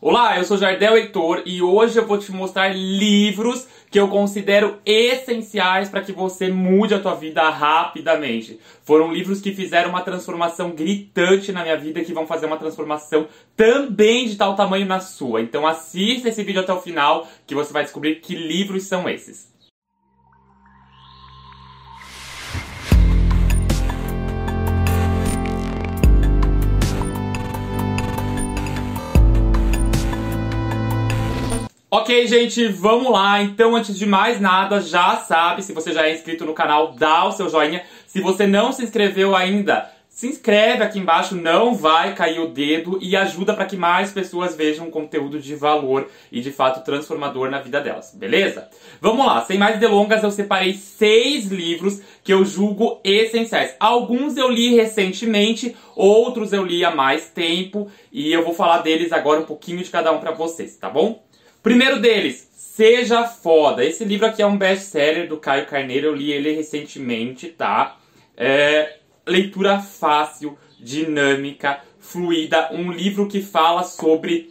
Olá, eu sou Jardel Heitor e hoje eu vou te mostrar livros que eu considero essenciais para que você mude a tua vida rapidamente. Foram livros que fizeram uma transformação gritante na minha vida que vão fazer uma transformação também de tal tamanho na sua. Então assista esse vídeo até o final que você vai descobrir que livros são esses. Ok, gente, vamos lá. Então, antes de mais nada, já sabe, se você já é inscrito no canal, dá o seu joinha. Se você não se inscreveu ainda, se inscreve aqui embaixo, não vai cair o dedo e ajuda para que mais pessoas vejam conteúdo de valor e de fato transformador na vida delas, beleza? Vamos lá, sem mais delongas, eu separei seis livros que eu julgo essenciais. Alguns eu li recentemente, outros eu li há mais tempo e eu vou falar deles agora um pouquinho de cada um para vocês, tá bom? Primeiro deles, Seja Foda. Esse livro aqui é um best-seller do Caio Carneiro, eu li ele recentemente, tá? É, leitura fácil, dinâmica, fluida, um livro que fala sobre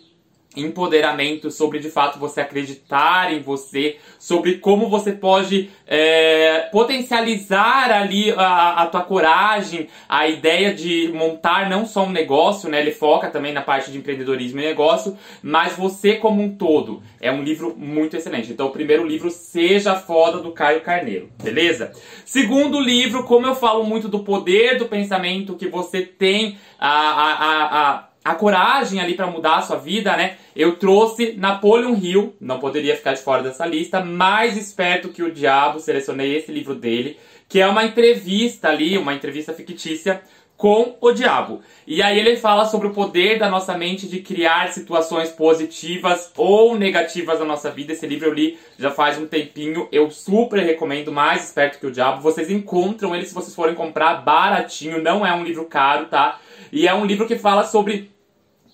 empoderamento, sobre de fato você acreditar em você, sobre como você pode é, potencializar ali a, a, tua coragem, a ideia de montar não só um negócio, né? Ele foca também na parte de empreendedorismo e negócio, mas você como um todo. É um livro muito excelente. Então, o primeiro livro, Seja Foda, do Caio Carneiro, beleza? Segundo livro, como eu falo muito do poder do pensamento que você tem a, a, a a coragem ali para mudar a sua vida, né? Eu trouxe Napoleon Hill, não poderia ficar de fora dessa lista, mais esperto que o diabo, selecionei esse livro dele, que é uma entrevista ali, uma entrevista fictícia com o diabo. E aí ele fala sobre o poder da nossa mente de criar situações positivas ou negativas na nossa vida. Esse livro eu li já faz um tempinho, eu super recomendo, mais esperto que o diabo. Vocês encontram ele se vocês forem comprar baratinho, não é um livro caro, tá? E é um livro que fala sobre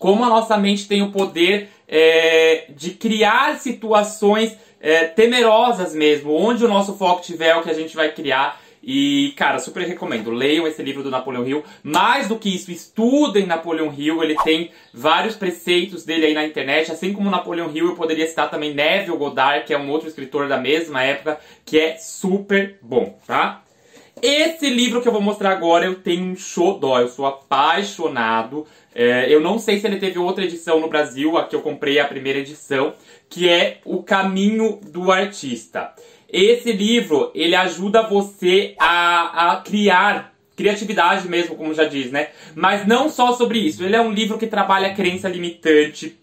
como a nossa mente tem o poder é, de criar situações é, temerosas mesmo. Onde o nosso foco tiver é o que a gente vai criar. E, cara, super recomendo. Leiam esse livro do Napoleão Hill. Mais do que isso, estudem Napoleão Hill. Ele tem vários preceitos dele aí na internet. Assim como Napoleão Hill, eu poderia citar também Neville Goddard, que é um outro escritor da mesma época, que é super bom, tá? Esse livro que eu vou mostrar agora eu tenho um xodó, eu sou apaixonado. É, eu não sei se ele teve outra edição no Brasil, aqui eu comprei a primeira edição, que é O Caminho do Artista. Esse livro, ele ajuda você a, a criar criatividade mesmo, como já diz, né? Mas não só sobre isso, ele é um livro que trabalha a crença limitante,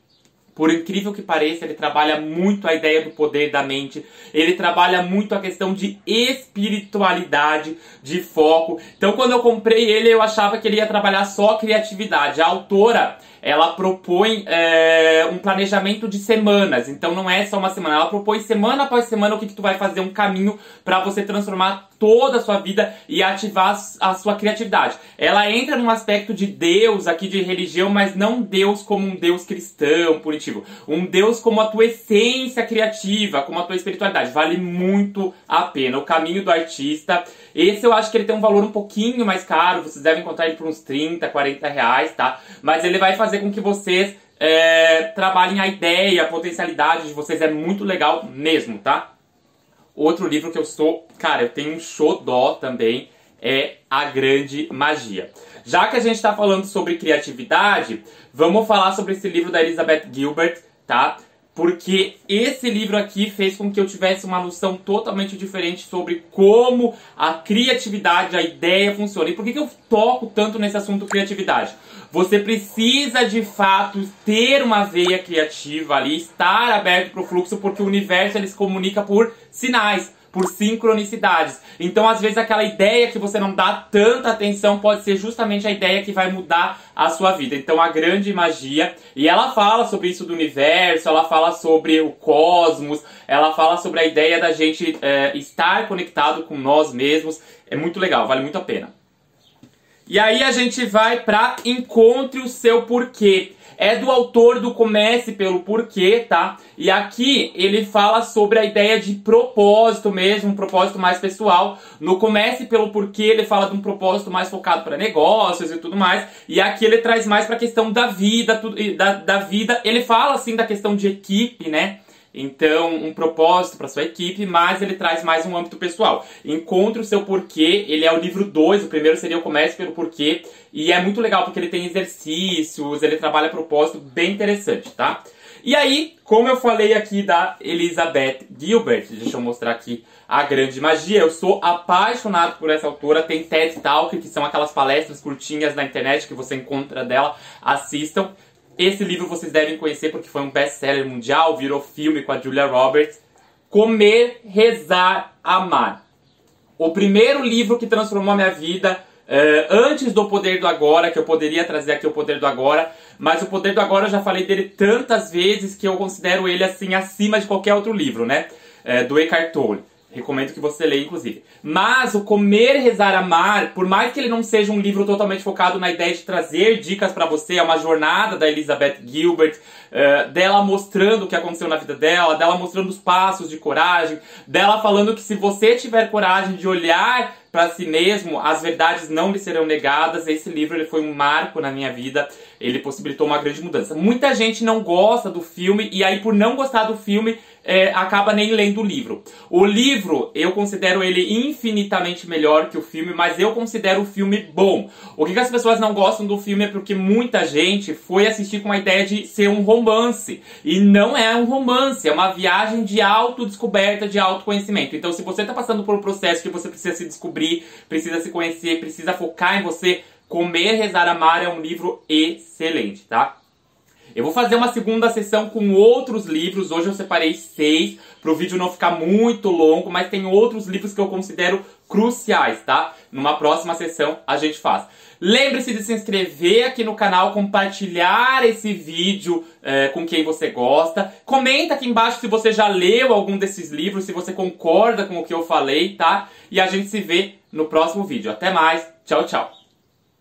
por incrível que pareça, ele trabalha muito a ideia do poder da mente, ele trabalha muito a questão de espiritualidade, de foco. Então, quando eu comprei ele, eu achava que ele ia trabalhar só criatividade. A autora, ela propõe é, um planejamento de semanas. Então, não é só uma semana. Ela propõe semana após semana o que, que tu vai fazer, um caminho para você transformar toda a sua vida e ativar a sua criatividade. Ela entra num aspecto de Deus, aqui de religião, mas não Deus como um Deus cristão, punitivo. Um Deus como a tua essência criativa, como a tua espiritualidade. Vale muito a pena. O caminho do artista. Esse eu acho que ele tem um valor um pouquinho mais caro. Vocês devem encontrar ele por uns 30, 40 reais, tá? Mas ele vai fazer com que vocês é, trabalhem a ideia, a potencialidade de vocês. É muito legal mesmo, tá? Outro livro que eu sou, cara, eu tenho um xodó também, é A Grande Magia. Já que a gente está falando sobre criatividade, vamos falar sobre esse livro da Elizabeth Gilbert, tá? Porque esse livro aqui fez com que eu tivesse uma noção totalmente diferente sobre como a criatividade, a ideia funciona. E por que, que eu toco tanto nesse assunto criatividade? Você precisa de fato ter uma veia criativa ali, estar aberto para o fluxo, porque o universo ele se comunica por sinais por sincronicidades. Então, às vezes, aquela ideia que você não dá tanta atenção pode ser justamente a ideia que vai mudar a sua vida. Então, a grande magia. E ela fala sobre isso do universo, ela fala sobre o cosmos, ela fala sobre a ideia da gente é, estar conectado com nós mesmos. É muito legal, vale muito a pena. E aí a gente vai para encontre o seu porquê. é do autor do Comece pelo Porquê, tá? E aqui ele fala sobre a ideia de propósito mesmo, um propósito mais pessoal. No Comece pelo Porquê ele fala de um propósito mais focado para negócios e tudo mais. E aqui ele traz mais para a questão da vida, da, da vida. Ele fala assim da questão de equipe, né? Então, um propósito para sua equipe, mas ele traz mais um âmbito pessoal. Encontre o seu porquê, ele é o livro 2, o primeiro seria o Comece pelo Porquê, e é muito legal porque ele tem exercícios, ele trabalha propósito bem interessante, tá? E aí, como eu falei aqui da Elizabeth Gilbert, deixa eu mostrar aqui a grande magia, eu sou apaixonado por essa autora, tem TED Talk, que são aquelas palestras curtinhas na internet que você encontra dela, assistam. Esse livro vocês devem conhecer porque foi um best-seller mundial, virou filme com a Julia Roberts. Comer, Rezar, Amar. O primeiro livro que transformou a minha vida uh, antes do Poder do Agora, que eu poderia trazer aqui o Poder do Agora, mas o Poder do Agora eu já falei dele tantas vezes que eu considero ele assim acima de qualquer outro livro, né? Uh, do Eckhart Tolle. Recomendo que você leia, inclusive. Mas o Comer, Rezar, Amar, por mais que ele não seja um livro totalmente focado na ideia de trazer dicas para você, é uma jornada da Elizabeth Gilbert, uh, dela mostrando o que aconteceu na vida dela, dela mostrando os passos de coragem, dela falando que se você tiver coragem de olhar para si mesmo, as verdades não lhe serão negadas. Esse livro ele foi um marco na minha vida, ele possibilitou uma grande mudança. Muita gente não gosta do filme e aí por não gostar do filme é, acaba nem lendo o livro. O livro eu considero ele infinitamente melhor que o filme, mas eu considero o filme bom. O que, que as pessoas não gostam do filme é porque muita gente foi assistir com a ideia de ser um romance e não é um romance, é uma viagem de autodescoberta, de autoconhecimento. Então, se você está passando por um processo que você precisa se descobrir descobrir, precisa se conhecer, precisa focar em você. Comer, Rezar, Amar é um livro excelente, tá? Eu vou fazer uma segunda sessão com outros livros. Hoje eu separei seis para o vídeo não ficar muito longo, mas tem outros livros que eu considero cruciais, tá? Numa próxima sessão a gente faz. Lembre-se de se inscrever aqui no canal, compartilhar esse vídeo é, com quem você gosta. Comenta aqui embaixo se você já leu algum desses livros, se você concorda com o que eu falei, tá? E a gente se vê no próximo vídeo. Até mais, tchau, tchau!